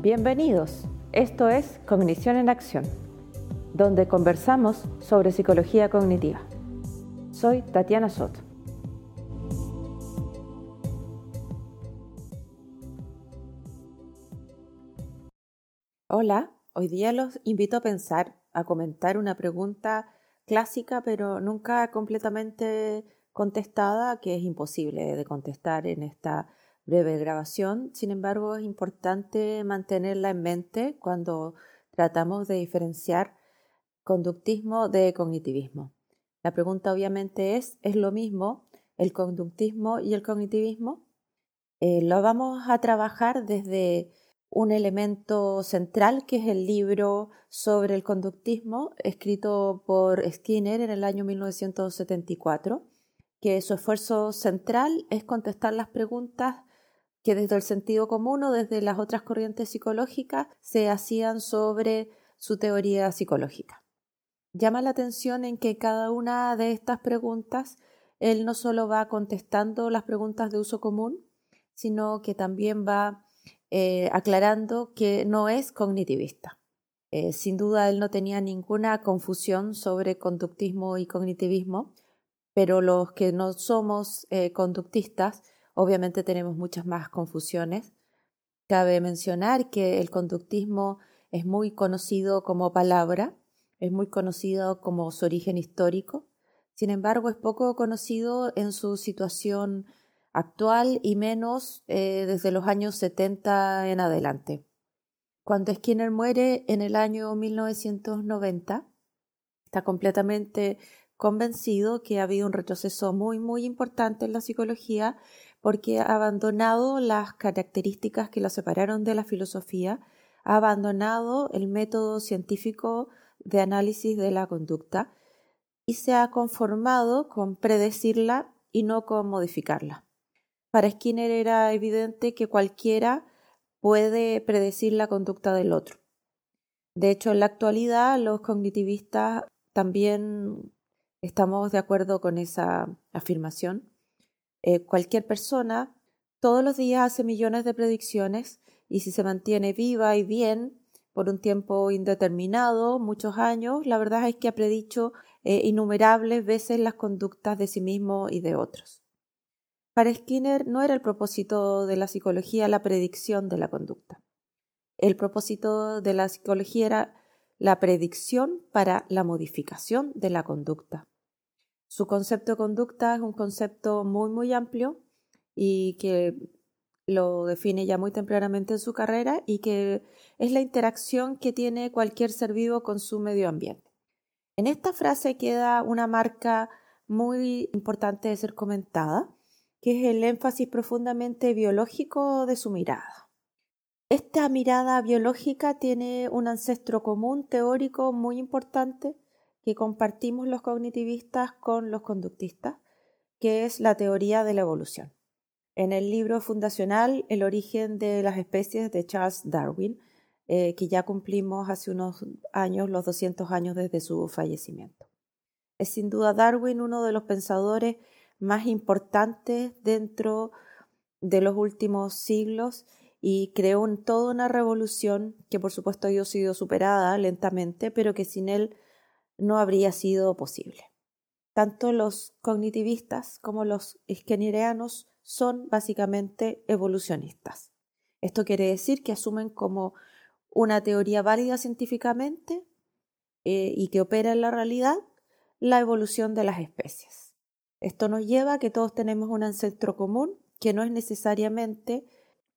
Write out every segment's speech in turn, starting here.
Bienvenidos. Esto es Cognición en Acción, donde conversamos sobre psicología cognitiva. Soy Tatiana Soto. Hola, hoy día los invito a pensar, a comentar una pregunta clásica pero nunca completamente contestada, que es imposible de contestar en esta breve grabación. Sin embargo, es importante mantenerla en mente cuando tratamos de diferenciar conductismo de cognitivismo. La pregunta obviamente es, ¿es lo mismo el conductismo y el cognitivismo? Eh, lo vamos a trabajar desde un elemento central que es el libro sobre el conductismo escrito por Skinner en el año 1974, que su esfuerzo central es contestar las preguntas que desde el sentido común o desde las otras corrientes psicológicas se hacían sobre su teoría psicológica. Llama la atención en que cada una de estas preguntas él no solo va contestando las preguntas de uso común, sino que también va eh, aclarando que no es cognitivista. Eh, sin duda él no tenía ninguna confusión sobre conductismo y cognitivismo, pero los que no somos eh, conductistas Obviamente tenemos muchas más confusiones. Cabe mencionar que el conductismo es muy conocido como palabra, es muy conocido como su origen histórico, sin embargo es poco conocido en su situación actual y menos eh, desde los años 70 en adelante. Cuando Skinner muere en el año 1990, está completamente convencido que ha habido un retroceso muy, muy importante en la psicología porque ha abandonado las características que lo separaron de la filosofía, ha abandonado el método científico de análisis de la conducta y se ha conformado con predecirla y no con modificarla. Para Skinner era evidente que cualquiera puede predecir la conducta del otro. De hecho, en la actualidad los cognitivistas también estamos de acuerdo con esa afirmación. Eh, cualquier persona todos los días hace millones de predicciones y si se mantiene viva y bien por un tiempo indeterminado, muchos años, la verdad es que ha predicho eh, innumerables veces las conductas de sí mismo y de otros. Para Skinner no era el propósito de la psicología la predicción de la conducta. El propósito de la psicología era la predicción para la modificación de la conducta. Su concepto de conducta es un concepto muy, muy amplio y que lo define ya muy tempranamente en su carrera y que es la interacción que tiene cualquier ser vivo con su medio ambiente. En esta frase queda una marca muy importante de ser comentada, que es el énfasis profundamente biológico de su mirada. Esta mirada biológica tiene un ancestro común teórico muy importante que compartimos los cognitivistas con los conductistas, que es la teoría de la evolución. En el libro fundacional El origen de las especies de Charles Darwin, eh, que ya cumplimos hace unos años los 200 años desde su fallecimiento. Es sin duda Darwin uno de los pensadores más importantes dentro de los últimos siglos y creó toda una revolución que por supuesto ha sido superada lentamente, pero que sin él no habría sido posible. Tanto los cognitivistas como los skinnerianos son básicamente evolucionistas. Esto quiere decir que asumen como una teoría válida científicamente eh, y que opera en la realidad la evolución de las especies. Esto nos lleva a que todos tenemos un ancestro común que no es necesariamente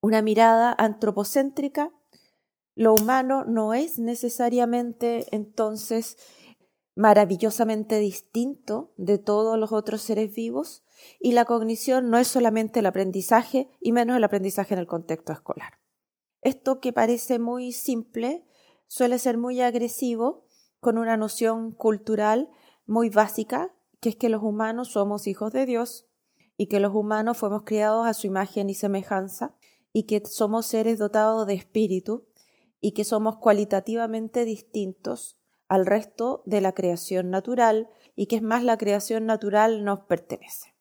una mirada antropocéntrica. Lo humano no es necesariamente entonces maravillosamente distinto de todos los otros seres vivos y la cognición no es solamente el aprendizaje y menos el aprendizaje en el contexto escolar. Esto que parece muy simple suele ser muy agresivo con una noción cultural muy básica, que es que los humanos somos hijos de Dios y que los humanos fuimos criados a su imagen y semejanza y que somos seres dotados de espíritu y que somos cualitativamente distintos al resto de la creación natural y que es más la creación natural nos pertenece.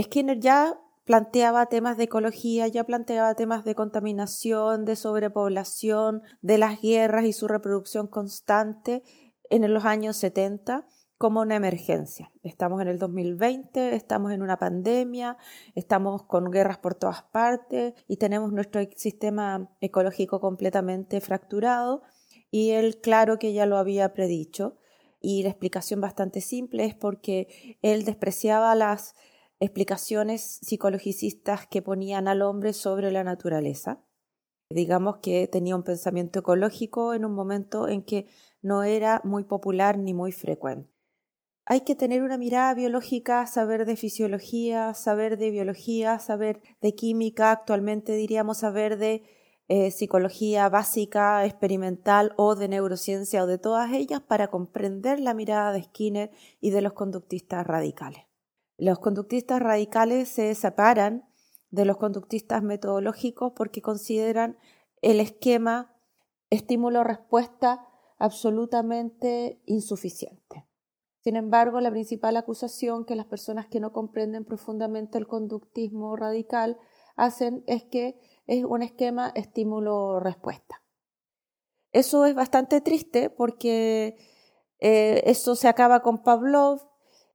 Skinner ya planteaba temas de ecología, ya planteaba temas de contaminación, de sobrepoblación, de las guerras y su reproducción constante en los años 70 como una emergencia. Estamos en el 2020, estamos en una pandemia, estamos con guerras por todas partes y tenemos nuestro sistema ecológico completamente fracturado y él claro que ya lo había predicho y la explicación bastante simple es porque él despreciaba las explicaciones psicologicistas que ponían al hombre sobre la naturaleza. Digamos que tenía un pensamiento ecológico en un momento en que no era muy popular ni muy frecuente. Hay que tener una mirada biológica, saber de fisiología, saber de biología, saber de química, actualmente diríamos saber de eh, psicología básica, experimental o de neurociencia o de todas ellas para comprender la mirada de Skinner y de los conductistas radicales. Los conductistas radicales se separan de los conductistas metodológicos porque consideran el esquema estímulo-respuesta absolutamente insuficiente. Sin embargo, la principal acusación que las personas que no comprenden profundamente el conductismo radical hacen es que es un esquema estímulo-respuesta. Eso es bastante triste porque eh, eso se acaba con Pavlov,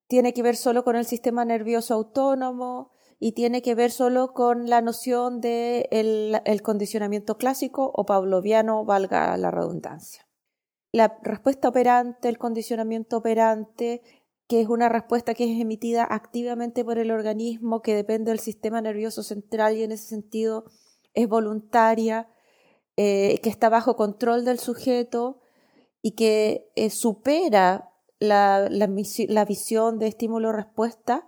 tiene que ver solo con el sistema nervioso autónomo y tiene que ver solo con la noción de el condicionamiento clásico o pavloviano, valga la redundancia la respuesta operante, el condicionamiento operante, que es una respuesta que es emitida activamente por el organismo, que depende del sistema nervioso central y en ese sentido es voluntaria, eh, que está bajo control del sujeto y que eh, supera la, visión de estímulo-respuesta,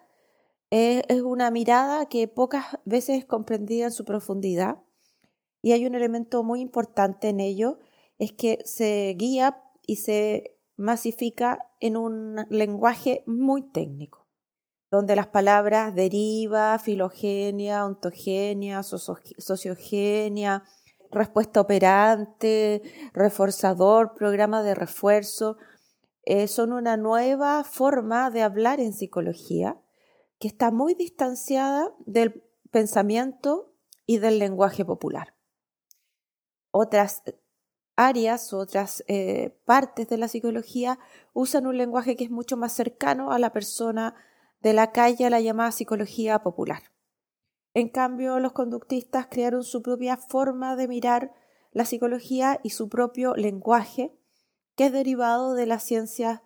es una mirada que pocas veces es comprendida en su profundidad. Y hay un elemento muy importante en ello es que se guía y se masifica en un lenguaje muy técnico, donde las palabras deriva, filogenia, ontogenia, sociogenia, respuesta operante, reforzador, programa de refuerzo, eh, son una nueva forma de hablar en psicología que está muy distanciada del pensamiento y del lenguaje popular. Otras áreas otras eh, partes de la psicología usan un lenguaje que es mucho más cercano a la persona de la calle, a la llamada psicología popular. En cambio, los conductistas crearon su propia forma de mirar la psicología y su propio lenguaje, que es derivado de las ciencias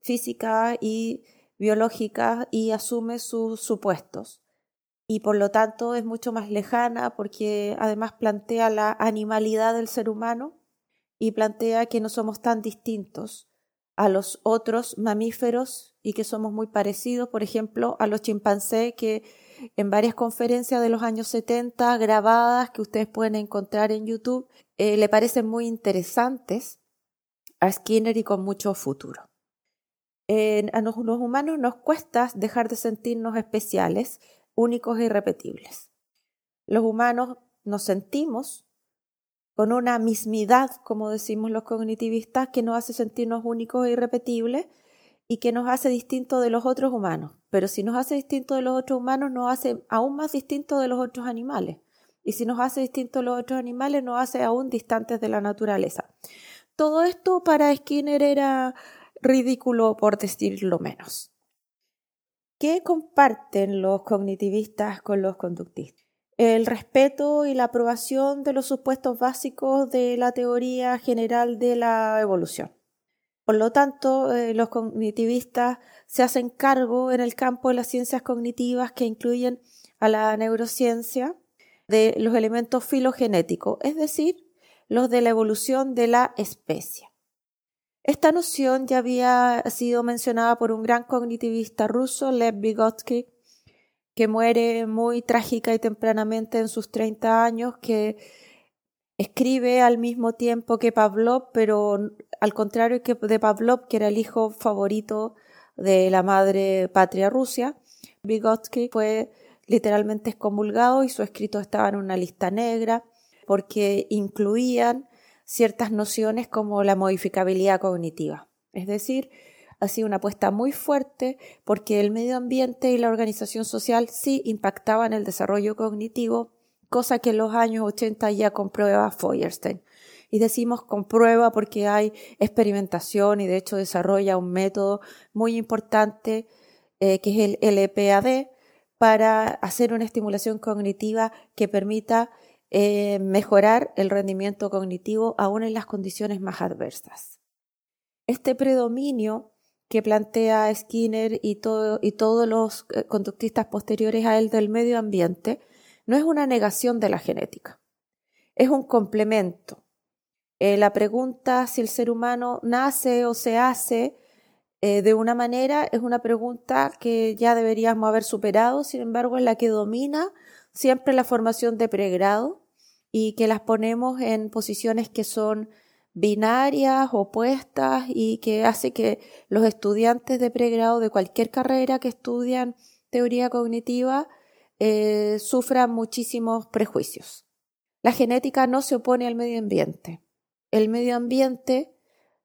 físicas y biológicas y asume sus supuestos. Y por lo tanto es mucho más lejana porque además plantea la animalidad del ser humano y plantea que no somos tan distintos a los otros mamíferos y que somos muy parecidos, por ejemplo, a los chimpancés que en varias conferencias de los años 70 grabadas que ustedes pueden encontrar en YouTube eh, le parecen muy interesantes a Skinner y con mucho futuro. a los humanos nos cuesta dejar de sentirnos especiales, únicos e irrepetibles. Los humanos nos sentimos con una mismidad, como decimos los cognitivistas, que nos hace sentirnos únicos e irrepetibles y que nos hace distintos de los otros humanos. Pero si nos hace distintos de los otros humanos, nos hace aún más distintos de los otros animales. Y si nos hace distintos de los otros animales, nos hace aún distantes de la naturaleza. Todo esto para Skinner era ridículo, por decirlo menos. ¿Qué comparten los cognitivistas con los conductistas? el respeto y la aprobación de los supuestos básicos de la teoría general de la evolución. Por lo tanto, eh, los cognitivistas se hacen cargo en el campo de las ciencias cognitivas que incluyen a la neurociencia de los elementos filogenéticos, es decir, los de la evolución de la especie. Esta noción ya había sido mencionada por un gran cognitivista ruso, Lev Vygotsky, que muere muy trágica y tempranamente en sus 30 años, que escribe al mismo tiempo que Pavlov, pero al contrario que de Pavlov, que era el hijo favorito de la madre patria Rusia, Vygotsky fue literalmente excomulgado y su escrito estaba en una lista negra porque incluían ciertas nociones como la modificabilidad cognitiva. Es decir, ha sido una apuesta muy fuerte porque el medio ambiente y la organización social sí impactaban el desarrollo cognitivo, cosa que en los años 80 ya comprueba Feuerstein. Y decimos comprueba porque hay experimentación y de hecho desarrolla un método muy importante eh, que es el LPAD para hacer una estimulación cognitiva que permita eh, mejorar el rendimiento cognitivo aún en las condiciones más adversas. Este predominio que plantea Skinner y, y todos los eh, conductistas posteriores a él del medio ambiente no es una negación de la genética, es un complemento. Eh, la pregunta si el ser humano nace o se hace de una manera es una pregunta que ya deberíamos haber superado, sin embargo es la que domina siempre la formación de pregrado y que las ponemos en posiciones que son binarias, opuestas y que hace que los estudiantes de pregrado de cualquier carrera que estudian teoría cognitiva eh, sufran muchísimos prejuicios. La genética no se opone al medio ambiente. El medio ambiente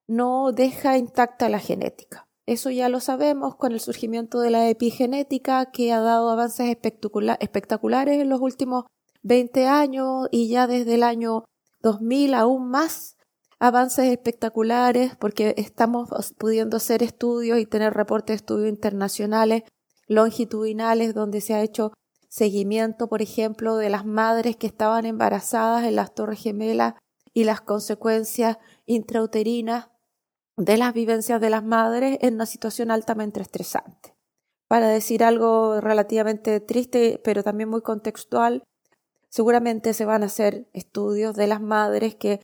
no deja intacta la genética. Eso ya lo sabemos con el surgimiento de la epigenética que ha dado avances espectaculares en los últimos 20 años y ya desde el año 2000 aún más avances espectaculares porque estamos pudiendo hacer estudios y tener reportes de estudios internacionales longitudinales donde se ha hecho seguimiento, por ejemplo, de las madres que estaban embarazadas en las Torres Gemelas y las consecuencias intrauterinas de las vivencias de las madres en una situación altamente estresante. Para decir algo relativamente triste, pero también muy contextual, Seguramente se van a hacer estudios de las madres que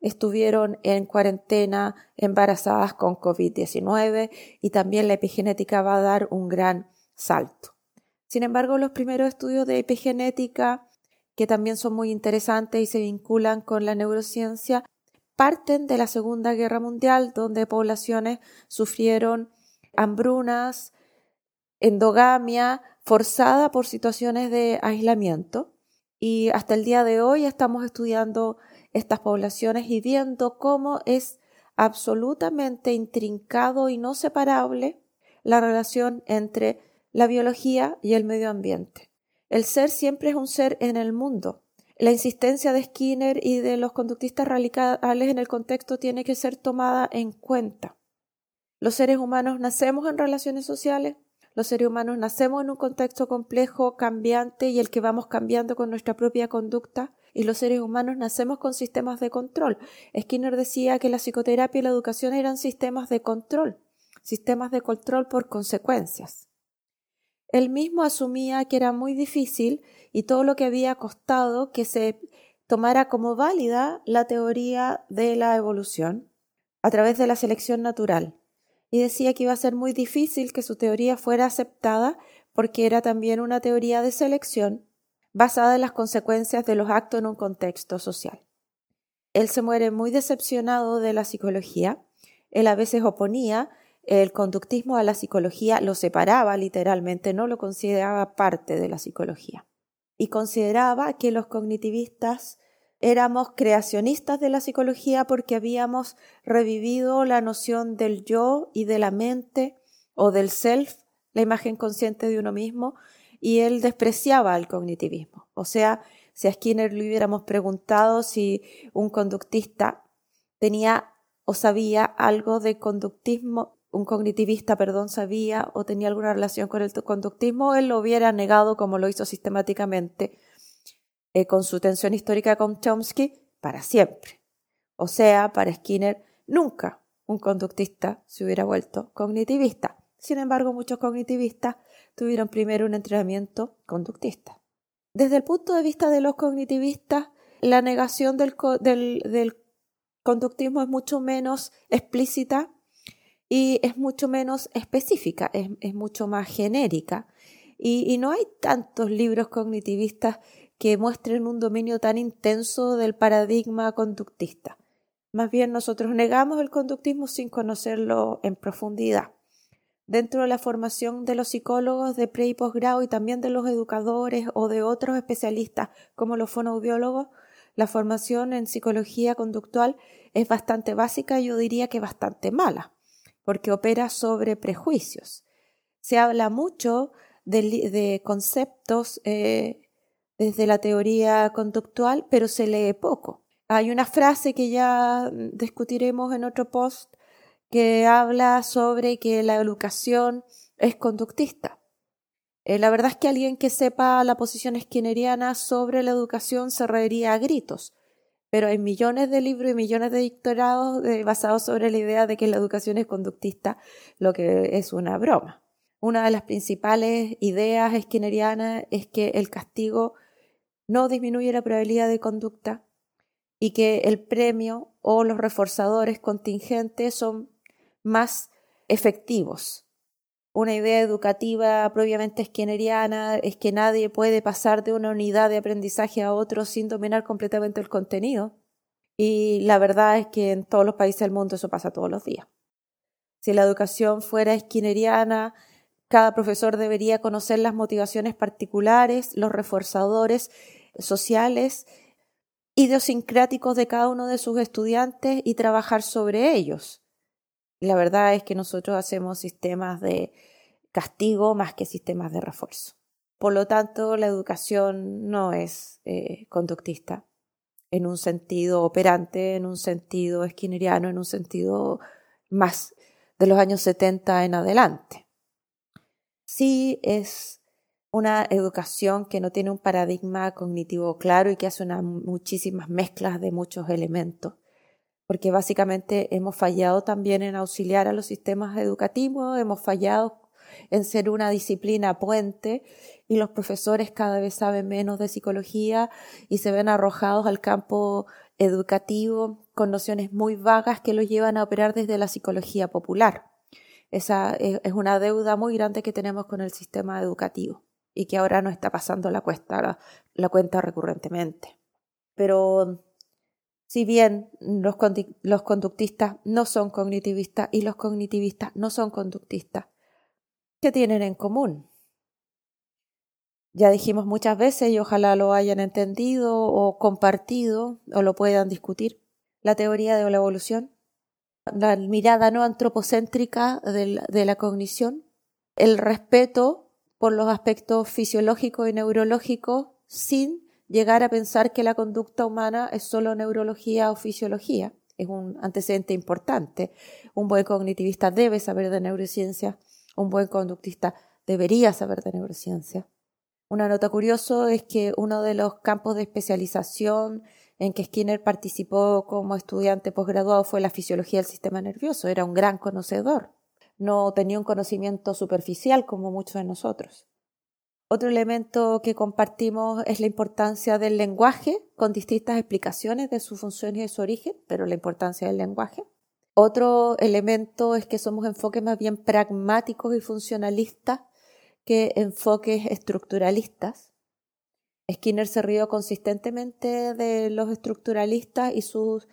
estuvieron en cuarentena embarazadas con COVID-19 y también la epigenética va a dar un gran salto. Sin embargo, los primeros estudios de epigenética, que también son muy interesantes y se vinculan con la neurociencia, parten de la Segunda Guerra Mundial, donde poblaciones sufrieron hambrunas, endogamia forzada por situaciones de aislamiento. Y hasta el día de hoy estamos estudiando estas poblaciones y viendo cómo es absolutamente intrincado y no separable la relación entre la biología y el medio ambiente. El ser siempre es un ser en el mundo. La insistencia de Skinner y de los conductistas radicales en el contexto tiene que ser tomada en cuenta. Los seres humanos nacemos en relaciones sociales, los seres humanos nacemos en un contexto complejo, cambiante y el que vamos cambiando con nuestra propia conducta y los seres humanos nacemos con sistemas de control. Skinner decía que la psicoterapia y la educación eran sistemas de control, sistemas de control por consecuencias. Él mismo asumía que era muy difícil y todo lo que había costado que se tomara como válida la teoría de la evolución a través de la selección natural y decía que iba a ser muy difícil que su teoría fuera aceptada porque era también una teoría de selección basada en las consecuencias de los actos en un contexto social. Él se muere muy decepcionado de la psicología. Él a veces oponía el conductismo a la psicología, lo separaba literalmente, no lo consideraba parte de la psicología. Y consideraba que los cognitivistas éramos creacionistas de la psicología porque habíamos revivido la noción del yo y de la mente o del self, la imagen consciente de uno mismo, y él despreciaba el cognitivismo. O sea, si a Skinner le hubiéramos preguntado si un conductista tenía o sabía algo de conductismo, un cognitivista, perdón, sabía o tenía alguna relación con el conductismo, él lo hubiera negado como lo hizo sistemáticamente eh, con su tensión histórica con Chomsky para siempre. O sea, para Skinner, nunca un conductista se hubiera vuelto cognitivista. Sin embargo, muchos cognitivistas tuvieron primero un entrenamiento conductista. Desde el punto de vista de los cognitivistas, la negación del, conductismo es mucho menos explícita y es mucho menos específica, es, mucho más genérica. y, no hay tantos libros cognitivistas que muestren un dominio tan intenso del paradigma conductista. Más bien nosotros negamos el conductismo sin conocerlo en profundidad. Dentro de la formación de los psicólogos de pre y posgrado y también de los educadores o de otros especialistas como los fonoaudiólogos, la formación en psicología conductual es bastante básica y yo diría que bastante mala, porque opera sobre prejuicios. Se habla mucho de, conceptos eh, desde la teoría conductual, pero se lee poco. Hay una frase que ya discutiremos en otro post que habla sobre que la educación es conductista. Eh, la verdad es que alguien que sepa la posición skinneriana sobre la educación se reiría a gritos, pero hay millones de libros y millones de doctorados eh, basados sobre la idea de que la educación es conductista, lo que es una broma. Una de las principales ideas skinnerianas es que el castigo no disminuye la probabilidad de conducta y que el premio o los reforzadores contingentes son más efectivos. Una idea educativa propiamente skinneriana es que nadie puede pasar de una unidad de aprendizaje a otro sin dominar completamente el contenido. Y la verdad es que en todos los países del mundo eso pasa todos los días. Si la educación fuera skinneriana, cada profesor debería conocer las motivaciones particulares, los reforzadores sociales, idiosincráticos de cada uno de sus estudiantes y trabajar sobre ellos. La verdad es que nosotros hacemos sistemas de castigo más que sistemas de refuerzo. Por lo tanto, la educación no es eh, conductista en un sentido operante, en un sentido esquineriano, en un sentido más de los años 70 en adelante. Sí es una educación que no tiene un paradigma cognitivo claro y que hace unas muchísimas mezclas de muchos elementos, porque básicamente hemos fallado también en auxiliar a los sistemas educativos, hemos fallado en ser una disciplina puente y los profesores cada vez saben menos de psicología y se ven arrojados al campo educativo con nociones muy vagas que los llevan a operar desde la psicología popular. Esa es una deuda muy grande que tenemos con el sistema educativo y que ahora no está pasando la, cuesta, la, cuenta recurrentemente. Pero si bien los, conductistas no son cognitivistas y los cognitivistas no son conductistas, ¿qué tienen en común? Ya dijimos muchas veces y ojalá lo hayan entendido o compartido o lo puedan discutir. La teoría de la evolución, la mirada no antropocéntrica de la cognición, el respeto por los aspectos fisiológicos y neurológicos sin llegar a pensar que la conducta humana es solo neurología o fisiología. Es un antecedente importante. Un buen cognitivista debe saber de neurociencia, un buen conductista debería saber de neurociencia. Una nota curiosa es que uno de los campos de especialización en que Skinner participó como estudiante posgraduado fue la fisiología del sistema nervioso. Era un gran conocedor no tenía un conocimiento superficial como muchos de nosotros. Otro elemento que compartimos es la importancia del lenguaje, con distintas explicaciones de su función y de su origen, pero la importancia del lenguaje. Otro elemento es que somos enfoques más bien pragmáticos y funcionalistas que enfoques estructuralistas. Skinner se rió consistentemente de los estructuralistas y sus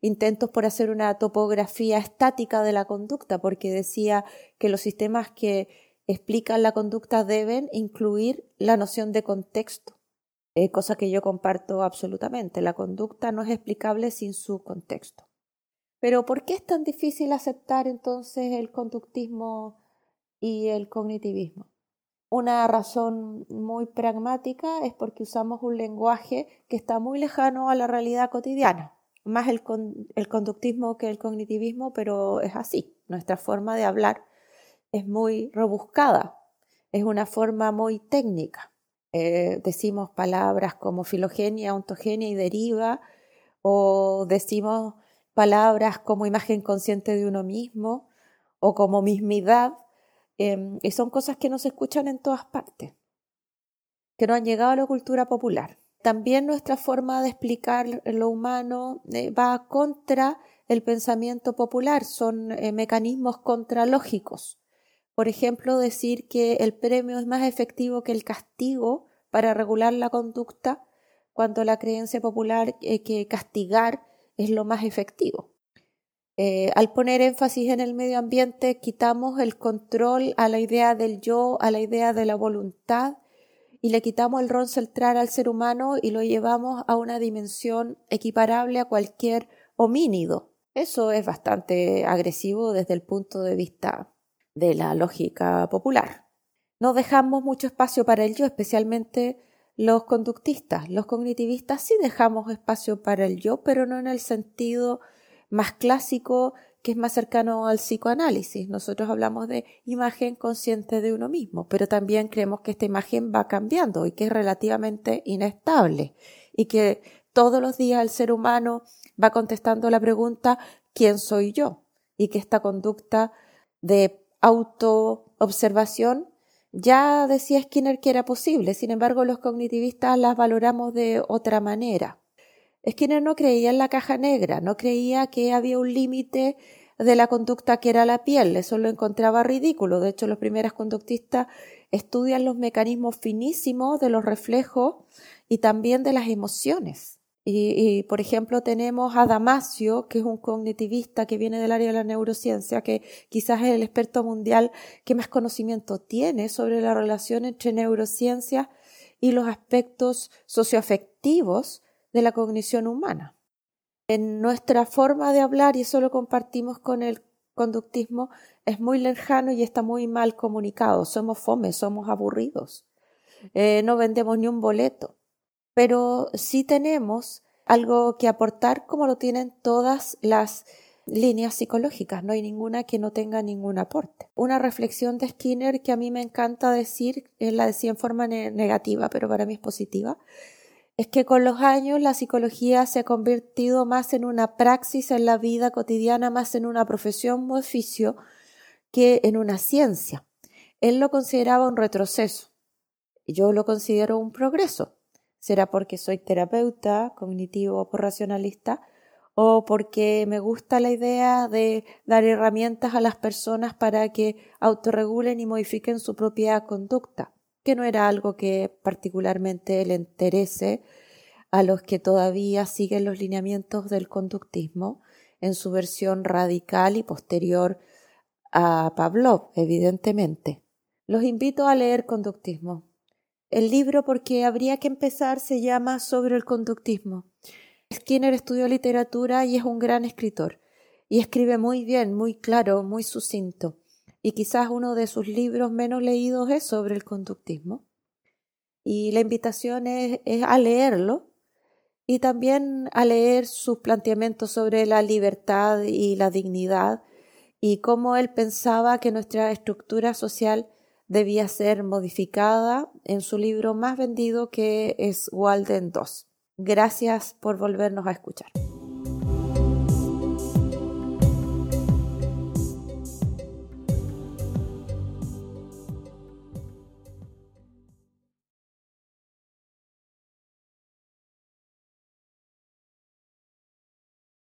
intentos por hacer una topografía estática de la conducta, porque decía que los sistemas que explican la conducta deben incluir la noción de contexto, eh, cosa que yo comparto absolutamente. La conducta no es explicable sin su contexto. Pero ¿por qué es tan difícil aceptar entonces el conductismo y el cognitivismo? Una razón muy pragmática es porque usamos un lenguaje que está muy lejano a la realidad cotidiana más el, conductismo que el cognitivismo, pero es así. Nuestra forma de hablar es muy rebuscada, es una forma muy técnica. Eh, decimos palabras como filogenia, ontogenia y deriva, o decimos palabras como imagen consciente de uno mismo, o como mismidad, em, y son cosas que no se escuchan en todas partes, que no han llegado a la cultura popular. También nuestra forma de explicar lo humano eh, va contra el pensamiento popular, son eh, mecanismos contralógicos. Por ejemplo, decir que el premio es más efectivo que el castigo para regular la conducta, cuando la creencia popular es que castigar es lo más efectivo. Eh, al poner énfasis en el medio ambiente, quitamos el control a la idea del yo, a la idea de la voluntad y le quitamos el rol central al ser humano y lo llevamos a una dimensión equiparable a cualquier homínido. Eso es bastante agresivo desde el punto de vista de la lógica popular. No dejamos mucho espacio para el yo, especialmente los conductistas. Los cognitivistas sí dejamos espacio para el yo, pero no en el sentido más clásico que es más cercano al psicoanálisis. Nosotros hablamos de imagen consciente de uno mismo, pero también creemos que esta imagen va cambiando y que es relativamente inestable y que todos los días el ser humano va contestando la pregunta ¿quién soy yo? y que esta conducta de autoobservación ya decía Skinner que era posible, sin embargo los cognitivistas las valoramos de otra manera. Skinner no creía en la caja negra, no creía que había un límite de la conducta que era la piel, eso lo encontraba ridículo. De hecho, los primeros conductistas estudian los mecanismos finísimos de los reflejos y también de las emociones. Y, por ejemplo, tenemos a Damasio, que es un cognitivista que viene del área de la neurociencia, que quizás es el experto mundial que más conocimiento tiene sobre la relación entre neurociencia y los aspectos socioafectivos de la cognición humana. En nuestra forma de hablar, y eso lo compartimos con el conductismo, es muy lejano y está muy mal comunicado. Somos fomes, somos aburridos. Eh, no vendemos ni un boleto pero sí tenemos algo que aportar como lo tienen todas las líneas psicológicas, no hay ninguna que no tenga ningún aporte. Una reflexión de Skinner que a mí me encanta decir, él la decía en forma negativa, pero para mí es positiva, es que con los años la psicología se ha convertido más en una praxis en la vida cotidiana, más en una profesión u oficio que en una ciencia. Él lo consideraba un retroceso yo lo considero un progreso será porque soy terapeuta cognitivo o racionalista o porque me gusta la idea de dar herramientas a las personas para que autorregulen y modifiquen su propia conducta, que no era algo que particularmente le interese a los que todavía siguen los lineamientos del conductismo en su versión radical y posterior a Pavlov, evidentemente. Los invito a leer conductismo. El libro, porque habría que empezar, se llama Sobre el conductismo. Skinner estudió literatura y es un gran escritor. Y escribe muy bien, muy claro, muy sucinto. Y quizás uno de sus libros menos leídos es sobre el conductismo. Y la invitación es, a leerlo y también a leer sus planteamientos sobre la libertad y la dignidad y cómo él pensaba que nuestra estructura social debía ser modificada en su libro más vendido que es Walden 2. Gracias por volvernos a escuchar.